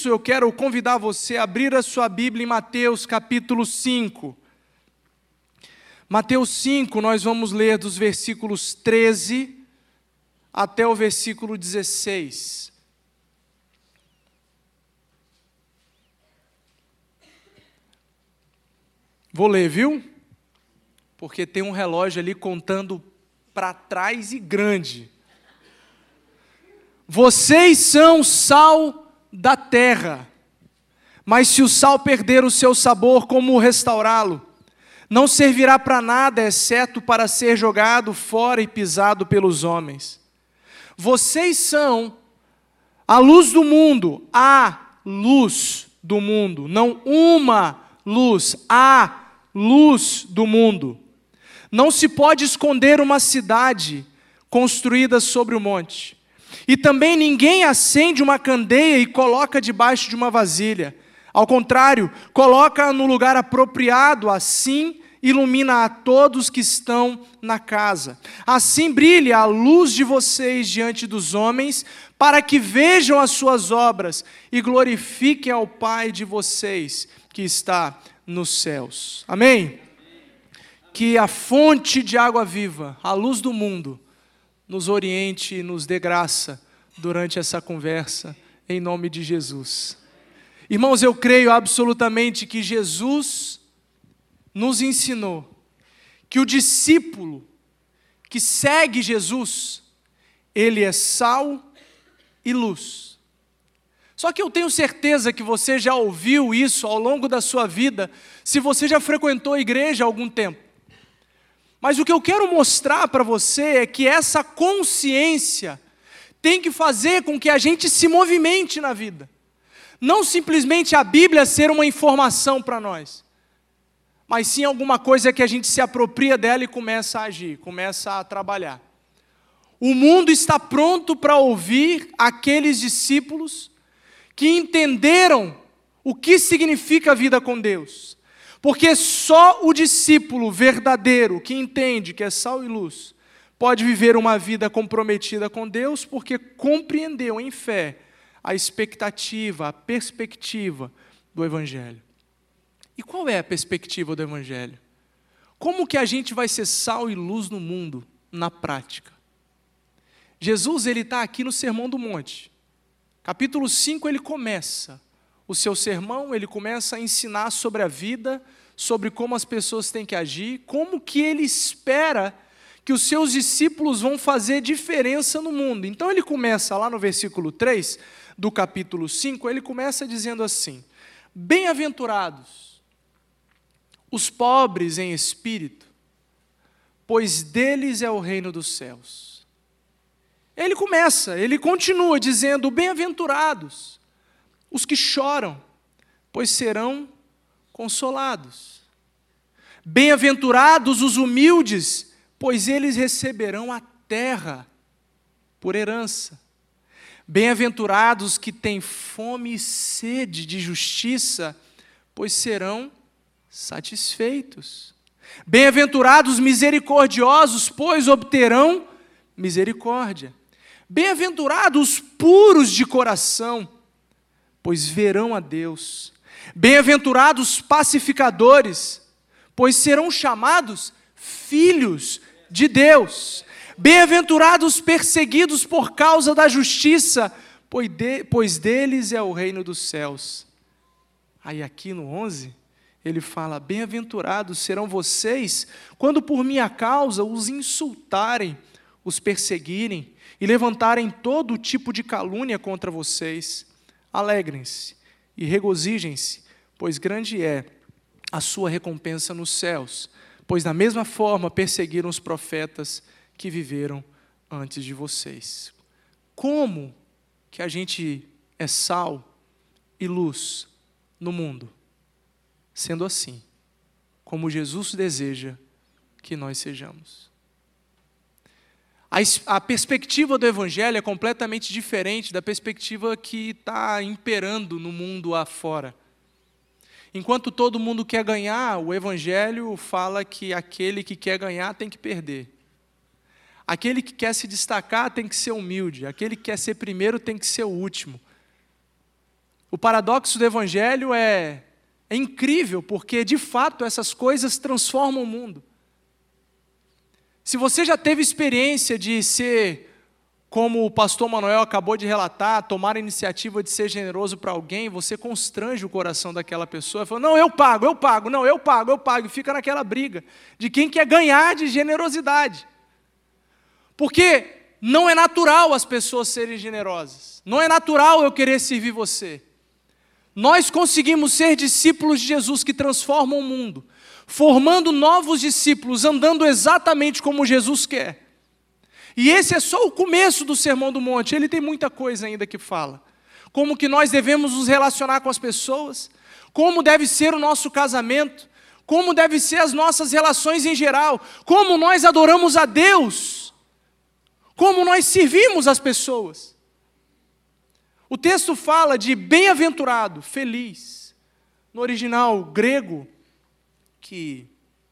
isso, eu quero convidar você a abrir a sua Bíblia em Mateus capítulo 5. Mateus 5, nós vamos ler dos versículos 13 até o versículo 16. Vou ler, viu? Porque tem um relógio ali contando para trás e grande. Vocês são sal da terra, mas se o sal perder o seu sabor, como restaurá-lo? Não servirá para nada, exceto para ser jogado fora e pisado pelos homens. Vocês são a luz do mundo, a luz do mundo, não uma luz, a luz do mundo. Não se pode esconder uma cidade construída sobre o monte. E também ninguém acende uma candeia e coloca debaixo de uma vasilha. Ao contrário, coloca no lugar apropriado, assim ilumina a todos que estão na casa. Assim brilhe a luz de vocês diante dos homens, para que vejam as suas obras e glorifiquem ao Pai de vocês que está nos céus. Amém? Que a fonte de água viva, a luz do mundo, nos oriente e nos dê graça durante essa conversa, em nome de Jesus. Irmãos, eu creio absolutamente que Jesus nos ensinou que o discípulo que segue Jesus, ele é sal e luz. Só que eu tenho certeza que você já ouviu isso ao longo da sua vida, se você já frequentou a igreja há algum tempo. Mas o que eu quero mostrar para você é que essa consciência tem que fazer com que a gente se movimente na vida. Não simplesmente a Bíblia ser uma informação para nós, mas sim alguma coisa que a gente se apropria dela e começa a agir, começa a trabalhar. O mundo está pronto para ouvir aqueles discípulos que entenderam o que significa a vida com Deus, porque só o discípulo verdadeiro que entende que é sal e luz pode viver uma vida comprometida com Deus, porque compreendeu em fé a expectativa, a perspectiva do Evangelho. E qual é a perspectiva do Evangelho? Como que a gente vai ser sal e luz no mundo, na prática? Jesus ele está aqui no Sermão do Monte. Capítulo 5 ele começa o seu sermão, ele começa a ensinar sobre a vida, sobre como as pessoas têm que agir, como que ele espera que os seus discípulos vão fazer diferença no mundo. Então ele começa lá no versículo 3 do capítulo 5, ele começa dizendo assim: Bem-aventurados os pobres em espírito, pois deles é o reino dos céus. Ele começa, ele continua dizendo: Bem-aventurados os que choram, pois serão consolados. Bem-aventurados os humildes, pois eles receberão a terra por herança. Bem-aventurados que têm fome e sede de justiça, pois serão satisfeitos. Bem-aventurados misericordiosos, pois obterão misericórdia. Bem-aventurados puros de coração, pois verão a Deus. Bem-aventurados pacificadores, pois serão chamados filhos de Deus. Bem-aventurados perseguidos por causa da justiça, pois deles é o reino dos céus. Aí aqui no 11, ele fala: Bem-aventurados serão vocês quando por minha causa os insultarem, os perseguirem e levantarem todo tipo de calúnia contra vocês. Alegrem-se e regozijem-se, pois grande é a sua recompensa nos céus, pois da mesma forma perseguiram os profetas que viveram antes de vocês. Como que a gente é sal e luz no mundo? Sendo assim, como Jesus deseja que nós sejamos. A, a perspectiva do Evangelho é completamente diferente da perspectiva que está imperando no mundo afora. Enquanto todo mundo quer ganhar, o Evangelho fala que aquele que quer ganhar tem que perder. Aquele que quer se destacar tem que ser humilde. Aquele que quer ser primeiro tem que ser o último. O paradoxo do Evangelho é, é incrível, porque de fato essas coisas transformam o mundo. Se você já teve experiência de ser, como o pastor Manuel acabou de relatar, tomar a iniciativa de ser generoso para alguém, você constrange o coração daquela pessoa, fala, não, eu pago, eu pago, não, eu pago, eu pago, e fica naquela briga de quem quer ganhar de generosidade. Porque não é natural as pessoas serem generosas, não é natural eu querer servir você. Nós conseguimos ser discípulos de Jesus que transformam o mundo, formando novos discípulos, andando exatamente como Jesus quer. E esse é só o começo do Sermão do Monte, ele tem muita coisa ainda que fala. Como que nós devemos nos relacionar com as pessoas, como deve ser o nosso casamento, como devem ser as nossas relações em geral, como nós adoramos a Deus, como nós servimos as pessoas. O texto fala de bem-aventurado, feliz. No original grego, que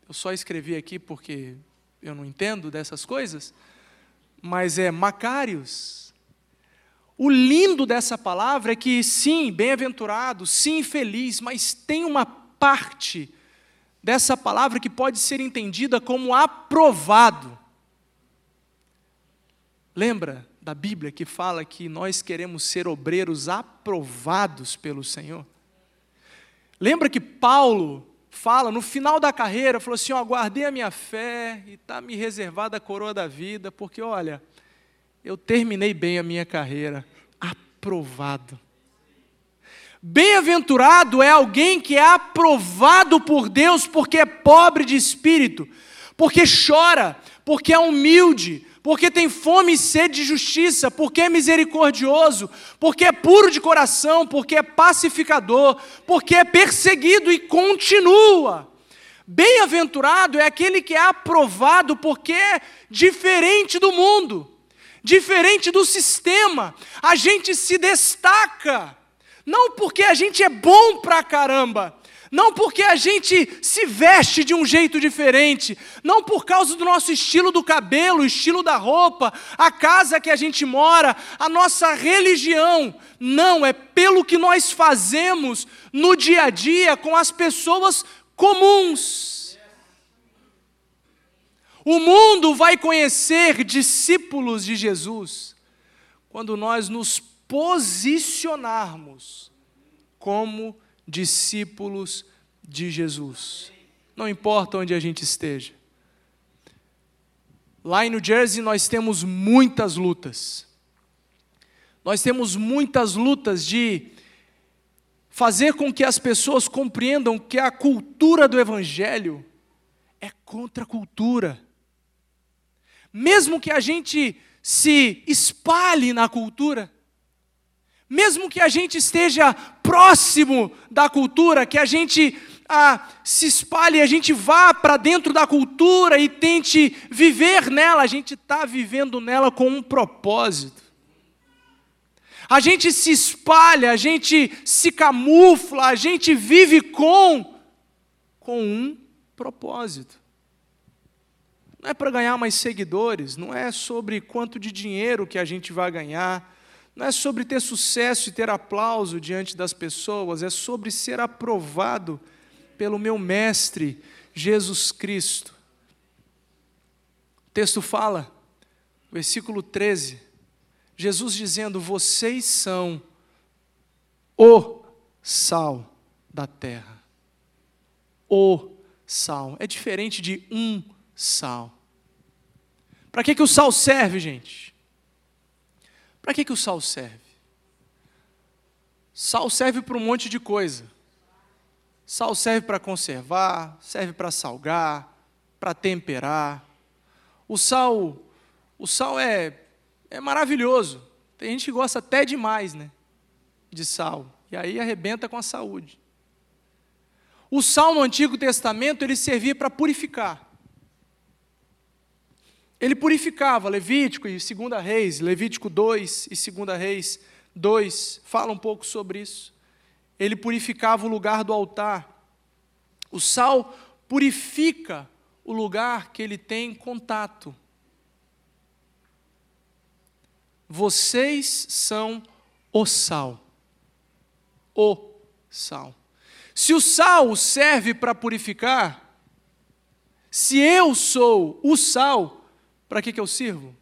eu só escrevi aqui porque eu não entendo dessas coisas, mas é Macários. O lindo dessa palavra é que, sim, bem-aventurado, sim, feliz, mas tem uma parte dessa palavra que pode ser entendida como aprovado. Lembra da Bíblia que fala que nós queremos ser obreiros aprovados pelo Senhor? Lembra que Paulo fala no final da carreira, falou assim: ó, guardei a minha fé e está me reservada a coroa da vida, porque olha, eu terminei bem a minha carreira, aprovado. Bem-aventurado é alguém que é aprovado por Deus porque é pobre de espírito, porque chora, porque é humilde, porque tem fome e sede de justiça, porque é misericordioso, porque é puro de coração, porque é pacificador, porque é perseguido e continua. Bem-aventurado é aquele que é aprovado porque é diferente do mundo, diferente do sistema. A gente se destaca, não porque a gente é bom pra caramba, não porque a gente se veste de um jeito diferente, não por causa do nosso estilo do cabelo, estilo da roupa, a casa que a gente mora, a nossa religião. Não, é pelo que nós fazemos no dia a dia com as pessoas comuns. O mundo vai conhecer discípulos de Jesus quando nós nos posicionarmos como discípulos de Jesus. Não importa onde a gente esteja. Lá em New Jersey nós temos muitas lutas. Nós temos muitas lutas de fazer com que as pessoas compreendam que a cultura do Evangelho é contra a cultura. Mesmo que a gente se espalhe na cultura, mesmo que a gente esteja próximo da cultura, que a gente ah, se espalhe, a gente vá para dentro da cultura e tente viver nela, a gente está vivendo nela com um propósito. A gente se espalha, a gente se camufla, a gente vive com, com um propósito. Não é para ganhar mais seguidores, não é sobre quanto de dinheiro que a gente vai ganhar, não é sobre ter sucesso e ter aplauso diante das pessoas, é sobre ser aprovado pelo meu Mestre, Jesus Cristo. O texto fala, versículo 13, Jesus dizendo: Vocês são o sal da terra. O sal. É diferente de um sal. Para que, que o sal serve, gente? Para que, que o sal serve? Sal serve para um monte de coisa. Sal serve para conservar, serve para salgar, para temperar. O sal, o sal é, é maravilhoso. Tem gente que gosta até demais, né? De sal. E aí arrebenta com a saúde. O sal no Antigo Testamento ele servia para purificar. Ele purificava, Levítico e 2 Reis, Levítico 2 e 2 Reis 2, fala um pouco sobre isso. Ele purificava o lugar do altar. O sal purifica o lugar que ele tem contato. Vocês são o sal. o sal. Se o sal serve para purificar, se eu sou o sal, para que, que eu sirvo?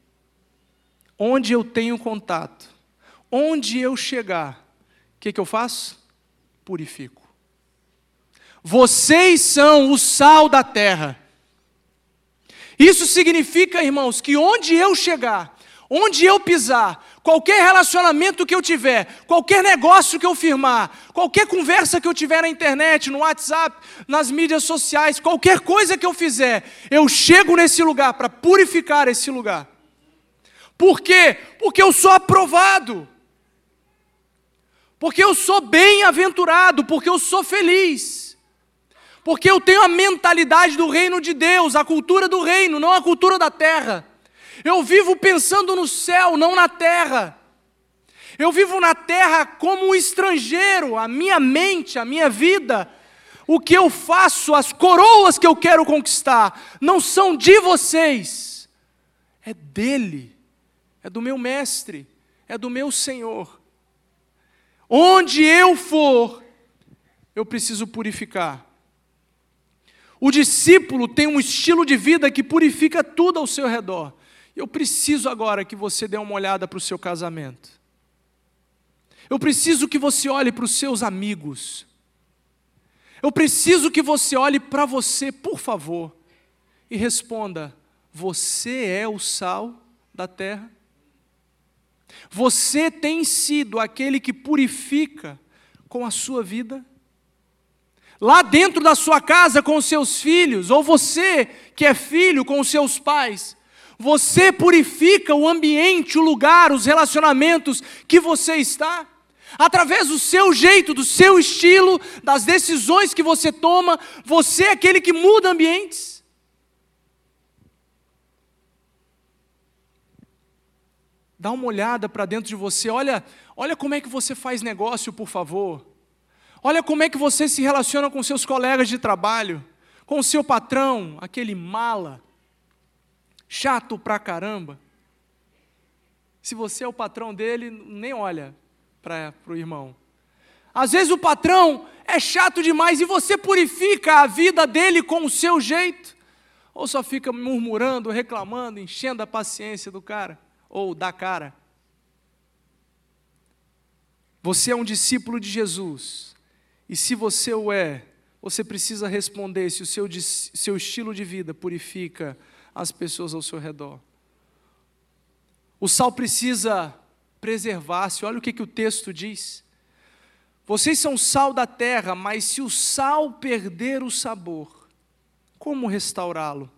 Onde eu tenho contato, onde eu chegar, o que, que eu faço? Purifico. Vocês são o sal da terra. Isso significa, irmãos, que onde eu chegar, onde eu pisar, qualquer relacionamento que eu tiver, qualquer negócio que eu firmar, qualquer conversa que eu tiver na internet, no WhatsApp, nas mídias sociais, qualquer coisa que eu fizer, eu chego nesse lugar para purificar esse lugar. Por quê? Porque eu sou aprovado. Porque eu sou bem-aventurado, porque eu sou feliz porque eu tenho a mentalidade do reino de Deus, a cultura do reino, não a cultura da terra. Eu vivo pensando no céu, não na terra. Eu vivo na terra como um estrangeiro, a minha mente, a minha vida, o que eu faço, as coroas que eu quero conquistar, não são de vocês, é dele, é do meu mestre, é do meu Senhor. Onde eu for, eu preciso purificar. O discípulo tem um estilo de vida que purifica tudo ao seu redor. Eu preciso agora que você dê uma olhada para o seu casamento. Eu preciso que você olhe para os seus amigos. Eu preciso que você olhe para você, por favor, e responda: Você é o sal da terra? Você tem sido aquele que purifica com a sua vida? lá dentro da sua casa com os seus filhos, ou você que é filho com os seus pais, você purifica o ambiente, o lugar, os relacionamentos que você está, através do seu jeito, do seu estilo, das decisões que você toma, você é aquele que muda ambientes. Dá uma olhada para dentro de você, olha, olha como é que você faz negócio, por favor. Olha como é que você se relaciona com seus colegas de trabalho, com o seu patrão, aquele mala, chato pra caramba. Se você é o patrão dele, nem olha para o irmão. Às vezes o patrão é chato demais e você purifica a vida dele com o seu jeito, ou só fica murmurando, reclamando, enchendo a paciência do cara ou da cara. Você é um discípulo de Jesus. E se você o é, você precisa responder se o seu, seu estilo de vida purifica as pessoas ao seu redor. O sal precisa preservar-se. Olha o que, que o texto diz. Vocês são sal da terra, mas se o sal perder o sabor, como restaurá-lo?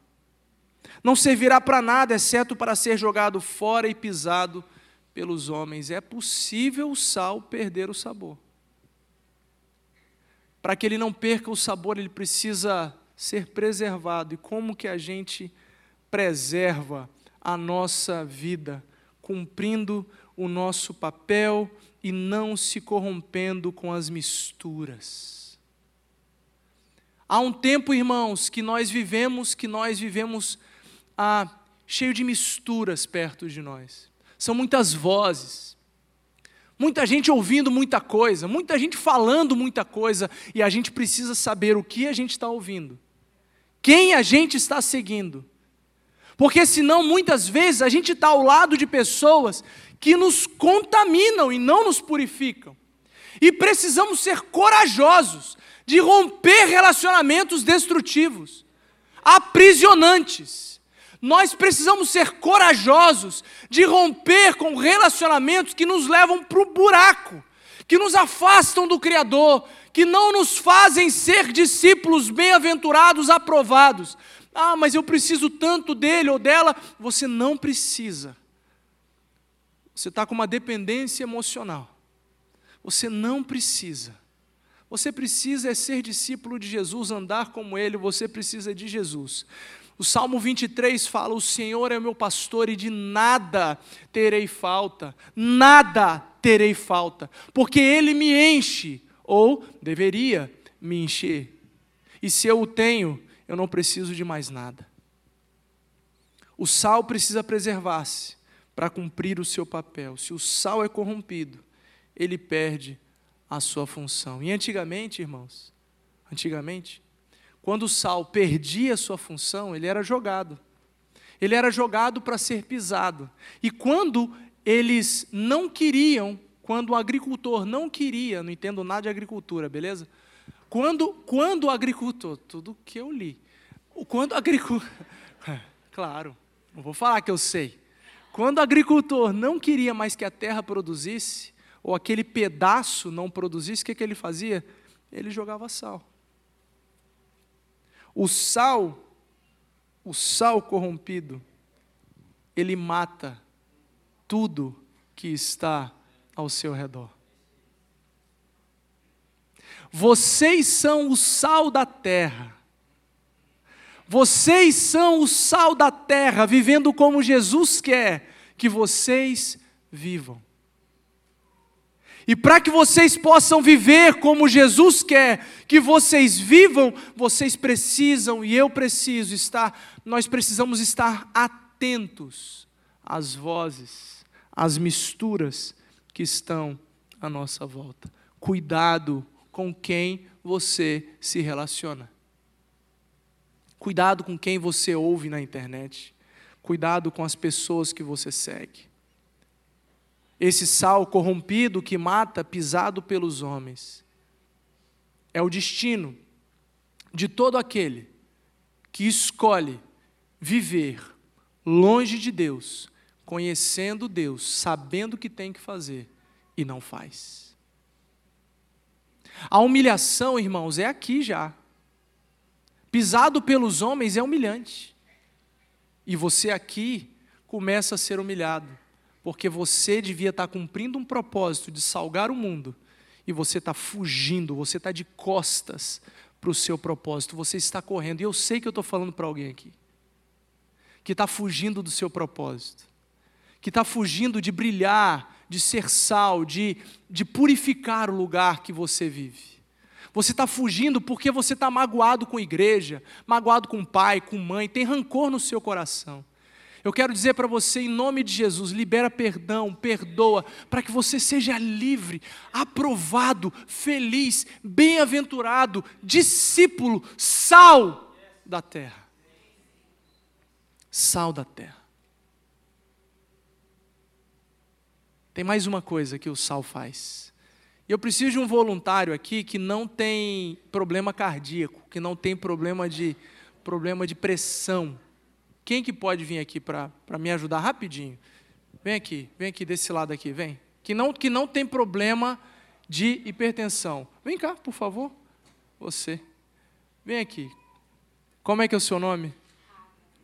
Não servirá para nada, exceto para ser jogado fora e pisado pelos homens. É possível o sal perder o sabor. Para que ele não perca o sabor, ele precisa ser preservado. E como que a gente preserva a nossa vida, cumprindo o nosso papel e não se corrompendo com as misturas. Há um tempo, irmãos, que nós vivemos, que nós vivemos ah, cheio de misturas perto de nós. São muitas vozes, Muita gente ouvindo muita coisa, muita gente falando muita coisa, e a gente precisa saber o que a gente está ouvindo, quem a gente está seguindo. Porque senão, muitas vezes, a gente está ao lado de pessoas que nos contaminam e não nos purificam. E precisamos ser corajosos de romper relacionamentos destrutivos, aprisionantes nós precisamos ser corajosos de romper com relacionamentos que nos levam para o buraco, que nos afastam do Criador, que não nos fazem ser discípulos bem-aventurados, aprovados. Ah, mas eu preciso tanto dele ou dela. Você não precisa. Você está com uma dependência emocional. Você não precisa. Você precisa é ser discípulo de Jesus, andar como Ele, você precisa de Jesus. O Salmo 23 fala: O Senhor é meu pastor e de nada terei falta, nada terei falta, porque Ele me enche, ou deveria me encher. E se eu o tenho, eu não preciso de mais nada. O sal precisa preservar-se para cumprir o seu papel. Se o sal é corrompido, ele perde a sua função. E antigamente, irmãos, antigamente, quando o sal perdia a sua função, ele era jogado. Ele era jogado para ser pisado. E quando eles não queriam, quando o agricultor não queria, não entendo nada de agricultura, beleza? Quando, quando o agricultor, tudo que eu li, quando o agricultor, claro, não vou falar que eu sei. Quando o agricultor não queria mais que a terra produzisse, ou aquele pedaço não produzisse, o que, que ele fazia? Ele jogava sal. O sal, o sal corrompido, ele mata tudo que está ao seu redor. Vocês são o sal da terra. Vocês são o sal da terra, vivendo como Jesus quer que vocês vivam. E para que vocês possam viver como Jesus quer que vocês vivam, vocês precisam e eu preciso estar, nós precisamos estar atentos às vozes, às misturas que estão à nossa volta. Cuidado com quem você se relaciona. Cuidado com quem você ouve na internet. Cuidado com as pessoas que você segue. Esse sal corrompido que mata, pisado pelos homens, é o destino de todo aquele que escolhe viver longe de Deus, conhecendo Deus, sabendo o que tem que fazer e não faz. A humilhação, irmãos, é aqui já. Pisado pelos homens é humilhante. E você aqui começa a ser humilhado, porque você devia estar cumprindo um propósito de salgar o mundo, e você está fugindo, você está de costas para o seu propósito, você está correndo. E eu sei que eu estou falando para alguém aqui, que está fugindo do seu propósito, que está fugindo de brilhar de ser sal, de, de purificar o lugar que você vive. Você está fugindo porque você está magoado com a igreja, magoado com o pai, com mãe, tem rancor no seu coração. Eu quero dizer para você, em nome de Jesus, libera perdão, perdoa, para que você seja livre, aprovado, feliz, bem-aventurado, discípulo, sal da terra. Sal da terra. Tem mais uma coisa que o sal faz. Eu preciso de um voluntário aqui que não tem problema cardíaco, que não tem problema de, problema de pressão. Quem que pode vir aqui para me ajudar rapidinho? Vem aqui, vem aqui desse lado aqui, vem. Que não, que não tem problema de hipertensão. Vem cá, por favor. Você. Vem aqui. Como é que é o seu nome?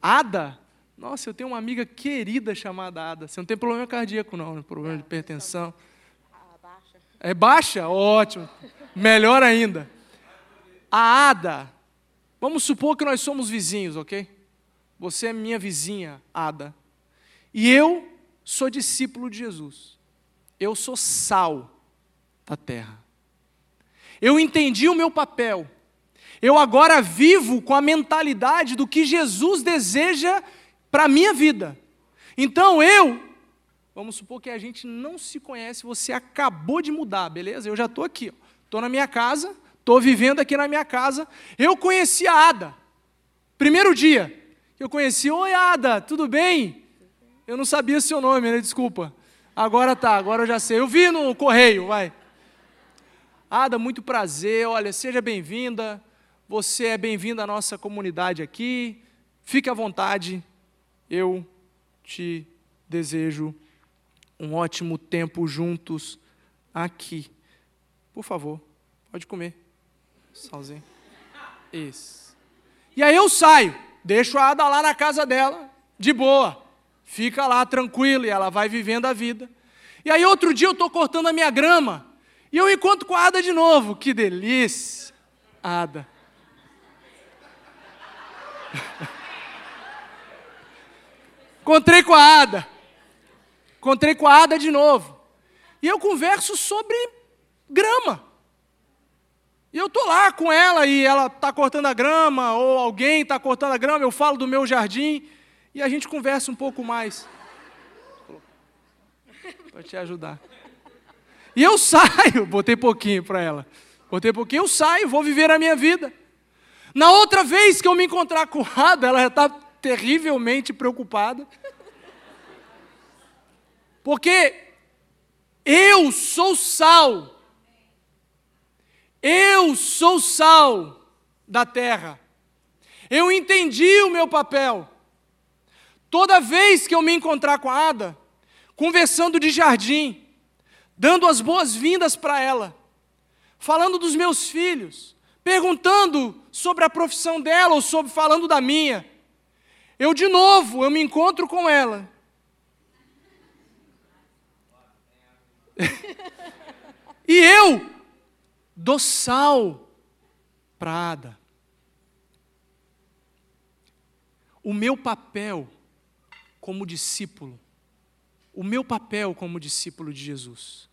Ada? Nossa, eu tenho uma amiga querida chamada Ada. Você não tem problema cardíaco, não, problema de hipertensão. É baixa? Ótimo. Melhor ainda. A Ada, vamos supor que nós somos vizinhos, ok? Você é minha vizinha, Ada. E eu sou discípulo de Jesus. Eu sou sal da terra. Eu entendi o meu papel. Eu agora vivo com a mentalidade do que Jesus deseja para a minha vida. Então eu, vamos supor que a gente não se conhece, você acabou de mudar, beleza? Eu já estou aqui, estou na minha casa, estou vivendo aqui na minha casa. Eu conheci a Ada. Primeiro dia que eu conheci, oi Ada, tudo bem? Eu não sabia seu nome, né? Desculpa. Agora tá, agora eu já sei. Eu vi no correio, vai. Ada, muito prazer. Olha, seja bem-vinda. Você é bem-vinda à nossa comunidade aqui. Fique à vontade eu te desejo um ótimo tempo juntos aqui. Por favor, pode comer. Salzinho. Isso. E aí eu saio, deixo a Ada lá na casa dela, de boa. Fica lá tranquila e ela vai vivendo a vida. E aí outro dia eu estou cortando a minha grama e eu encontro com a Ada de novo. Que delícia, Ada. Encontrei com a Ada. Encontrei com a Ada de novo. E eu converso sobre grama. E eu estou lá com ela e ela está cortando a grama, ou alguém está cortando a grama, eu falo do meu jardim e a gente conversa um pouco mais. Para te ajudar. E eu saio, botei pouquinho para ela. Botei pouquinho, eu saio, vou viver a minha vida. Na outra vez que eu me encontrar com Ada, ela já está terrivelmente preocupada. Porque eu sou sal. Eu sou sal da terra. Eu entendi o meu papel. Toda vez que eu me encontrar com a Ada, conversando de jardim, dando as boas-vindas para ela, falando dos meus filhos, perguntando sobre a profissão dela ou sobre falando da minha, eu de novo, eu me encontro com ela. e eu dou sal para Ada. O meu papel como discípulo, o meu papel como discípulo de Jesus,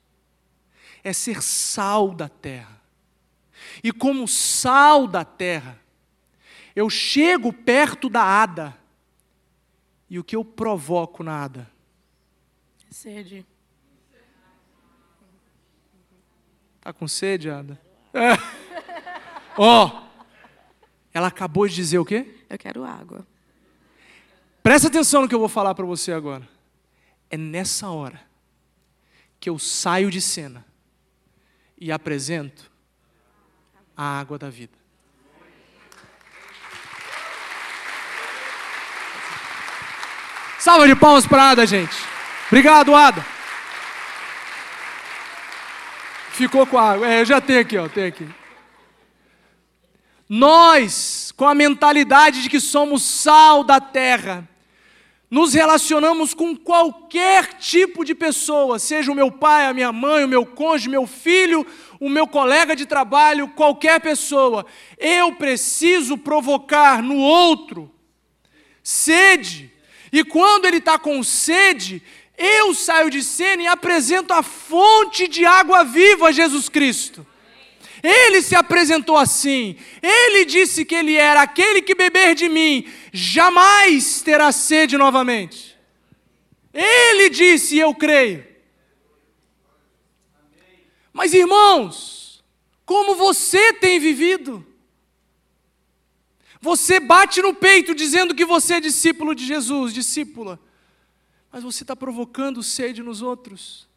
é ser sal da terra. E como sal da terra, eu chego perto da Ada e o que eu provoco nada? Sede. Tá com sede, Ada? É. Ó, oh, ela acabou de dizer o quê? Eu quero água. Presta atenção no que eu vou falar para você agora. É nessa hora que eu saio de cena e apresento a água da vida. Salva de palmas para Ada, gente. Obrigado, Ada. Ficou com a água. É, eu já tenho aqui, ó, tenho aqui. Nós, com a mentalidade de que somos sal da terra, nos relacionamos com qualquer tipo de pessoa, seja o meu pai, a minha mãe, o meu cônjuge, meu filho, o meu colega de trabalho, qualquer pessoa. Eu preciso provocar no outro sede e quando ele está com sede, eu saio de cena e apresento a fonte de água viva, Jesus Cristo. Ele se apresentou assim. Ele disse que ele era aquele que beber de mim jamais terá sede novamente. Ele disse, eu creio. Mas irmãos, como você tem vivido? Você bate no peito dizendo que você é discípulo de Jesus, discípula, mas você está provocando sede nos outros.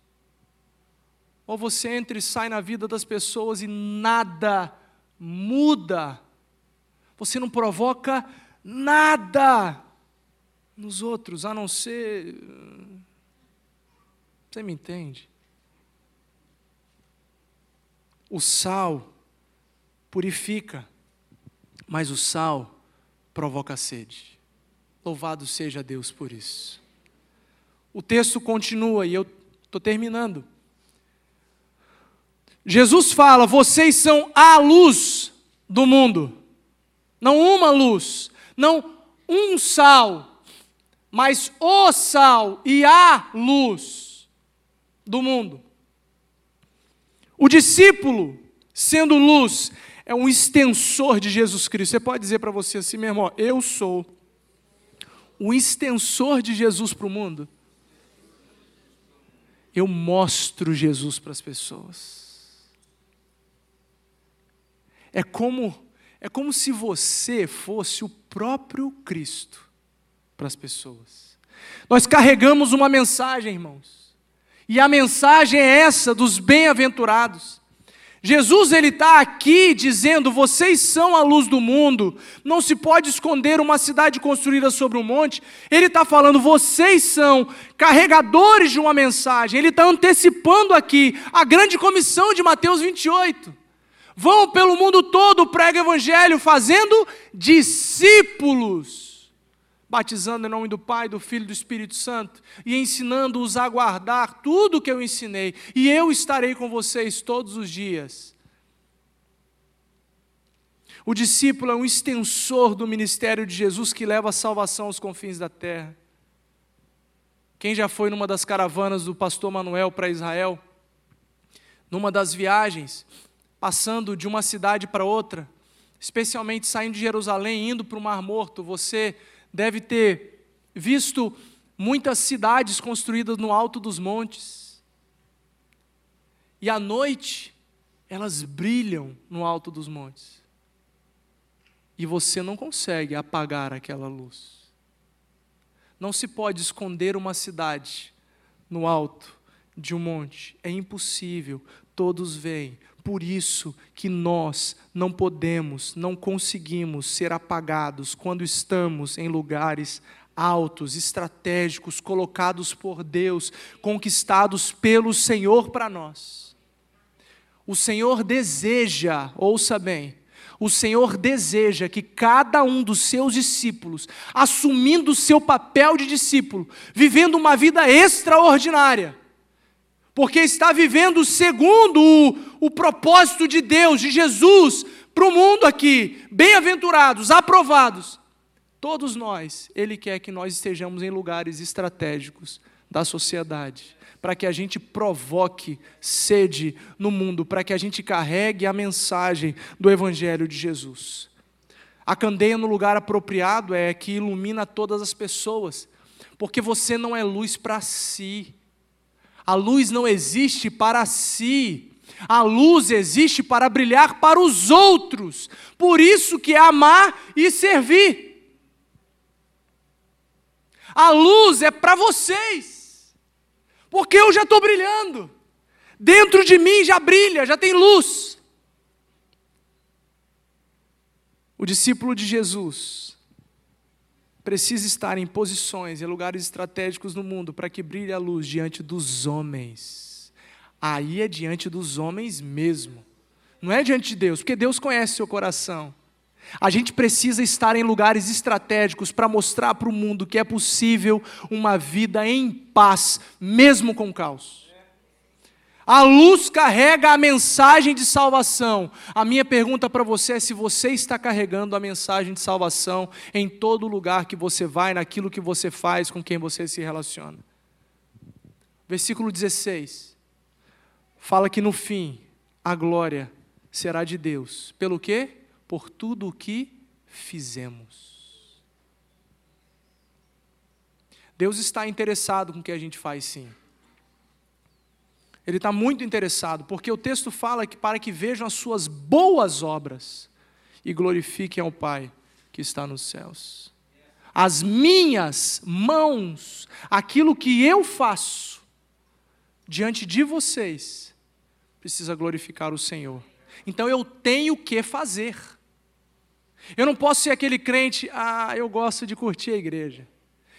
Ou você entra e sai na vida das pessoas e nada muda. Você não provoca nada nos outros, a não ser. Você me entende? O sal purifica mas o sal provoca sede. Louvado seja Deus por isso. O texto continua e eu estou terminando. Jesus fala: vocês são a luz do mundo. Não uma luz, não um sal, mas o sal e a luz do mundo. O discípulo, sendo luz, é um extensor de Jesus Cristo. Você pode dizer para você assim mesmo: ó, eu sou o extensor de Jesus para o mundo. Eu mostro Jesus para as pessoas. É como é como se você fosse o próprio Cristo para as pessoas. Nós carregamos uma mensagem, irmãos. E a mensagem é essa dos bem-aventurados. Jesus ele está aqui dizendo: vocês são a luz do mundo. Não se pode esconder uma cidade construída sobre um monte. Ele está falando: vocês são carregadores de uma mensagem. Ele está antecipando aqui a grande comissão de Mateus 28. Vão pelo mundo todo, prega o evangelho, fazendo discípulos batizando em nome do Pai, do Filho e do Espírito Santo, e ensinando-os a guardar tudo o que eu ensinei, e eu estarei com vocês todos os dias. O discípulo é um extensor do ministério de Jesus que leva a salvação aos confins da terra. Quem já foi numa das caravanas do pastor Manuel para Israel, numa das viagens, passando de uma cidade para outra, especialmente saindo de Jerusalém, indo para o Mar Morto, você deve ter visto muitas cidades construídas no alto dos montes. E à noite, elas brilham no alto dos montes. E você não consegue apagar aquela luz. Não se pode esconder uma cidade no alto de um monte. É impossível. Todos veem. Por isso que nós não podemos, não conseguimos ser apagados quando estamos em lugares altos, estratégicos, colocados por Deus, conquistados pelo Senhor para nós. O Senhor deseja, ouça bem, o Senhor deseja que cada um dos seus discípulos, assumindo o seu papel de discípulo, vivendo uma vida extraordinária, porque está vivendo segundo o, o propósito de Deus, de Jesus, para o mundo aqui, bem-aventurados, aprovados. Todos nós, Ele quer que nós estejamos em lugares estratégicos da sociedade, para que a gente provoque sede no mundo, para que a gente carregue a mensagem do Evangelho de Jesus. A candeia no lugar apropriado é que ilumina todas as pessoas, porque você não é luz para si. A luz não existe para si. A luz existe para brilhar para os outros. Por isso que é amar e servir. A luz é para vocês. Porque eu já estou brilhando. Dentro de mim já brilha, já tem luz. O discípulo de Jesus precisa estar em posições, em lugares estratégicos no mundo, para que brilhe a luz diante dos homens. Aí é diante dos homens mesmo. Não é diante de Deus, porque Deus conhece seu coração. A gente precisa estar em lugares estratégicos para mostrar para o mundo que é possível uma vida em paz, mesmo com caos. A luz carrega a mensagem de salvação. A minha pergunta para você é se você está carregando a mensagem de salvação em todo lugar que você vai, naquilo que você faz, com quem você se relaciona. Versículo 16. Fala que no fim a glória será de Deus. Pelo quê? Por tudo o que fizemos. Deus está interessado com o que a gente faz, sim. Ele está muito interessado, porque o texto fala que para que vejam as suas boas obras e glorifiquem ao Pai que está nos céus. As minhas mãos, aquilo que eu faço diante de vocês, precisa glorificar o Senhor. Então eu tenho que fazer. Eu não posso ser aquele crente, ah, eu gosto de curtir a igreja.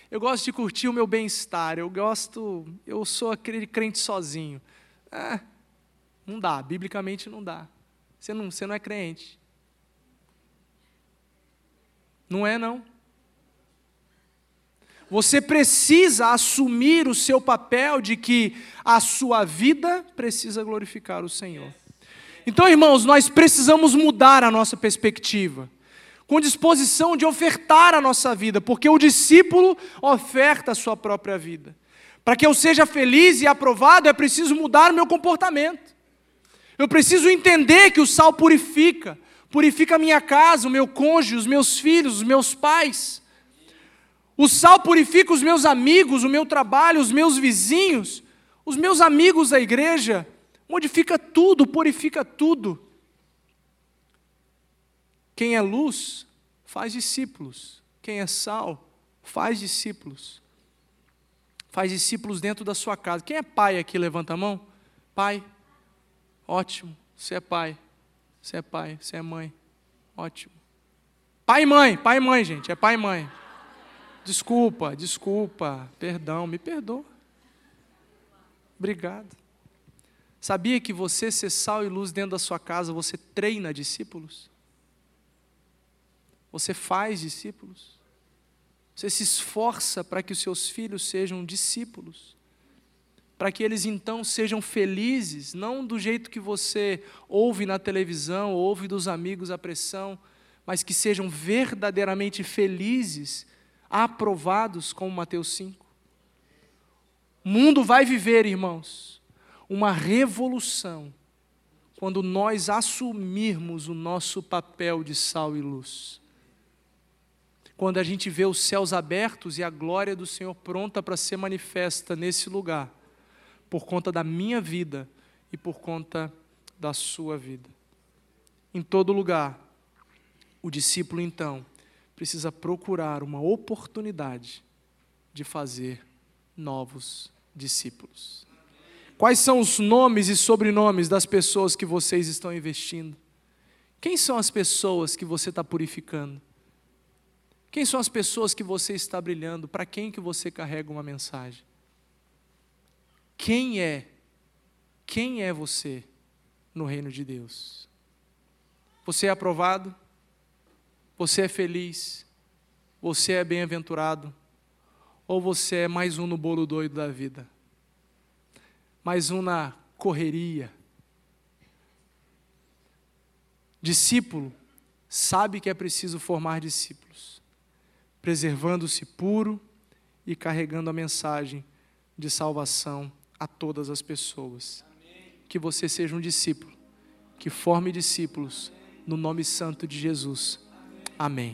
Eu gosto de curtir o meu bem-estar. Eu gosto, eu sou aquele crente sozinho. Ah, não dá, biblicamente não dá. Você não, você não é crente. Não é, não. Você precisa assumir o seu papel de que a sua vida precisa glorificar o Senhor. Então, irmãos, nós precisamos mudar a nossa perspectiva, com disposição de ofertar a nossa vida, porque o discípulo oferta a sua própria vida. Para que eu seja feliz e aprovado, é preciso mudar o meu comportamento. Eu preciso entender que o sal purifica, purifica a minha casa, o meu cônjuge, os meus filhos, os meus pais. O sal purifica os meus amigos, o meu trabalho, os meus vizinhos, os meus amigos da igreja. Modifica tudo, purifica tudo. Quem é luz, faz discípulos. Quem é sal, faz discípulos. Faz discípulos dentro da sua casa. Quem é pai aqui? Levanta a mão. Pai. Ótimo. Você é pai. Você é pai. Você é mãe. Ótimo. Pai e mãe. Pai e mãe, gente. É pai e mãe. Desculpa, desculpa. Perdão, me perdoa. Obrigado. Sabia que você ser sal e luz dentro da sua casa, você treina discípulos? Você faz discípulos? Você se esforça para que os seus filhos sejam discípulos, para que eles então sejam felizes, não do jeito que você ouve na televisão, ouve dos amigos a pressão, mas que sejam verdadeiramente felizes, aprovados, como Mateus 5. O mundo vai viver, irmãos, uma revolução quando nós assumirmos o nosso papel de sal e luz quando a gente vê os céus abertos e a glória do Senhor pronta para ser manifesta nesse lugar, por conta da minha vida e por conta da sua vida. Em todo lugar, o discípulo então precisa procurar uma oportunidade de fazer novos discípulos. Quais são os nomes e sobrenomes das pessoas que vocês estão investindo? Quem são as pessoas que você está purificando? Quem são as pessoas que você está brilhando? Para quem que você carrega uma mensagem? Quem é? Quem é você no reino de Deus? Você é aprovado? Você é feliz? Você é bem-aventurado? Ou você é mais um no bolo doido da vida? Mais um na correria? Discípulo sabe que é preciso formar discípulos, preservando-se puro e carregando a mensagem de salvação a todas as pessoas. Que você seja um discípulo, que forme discípulos no nome santo de Jesus. Amém.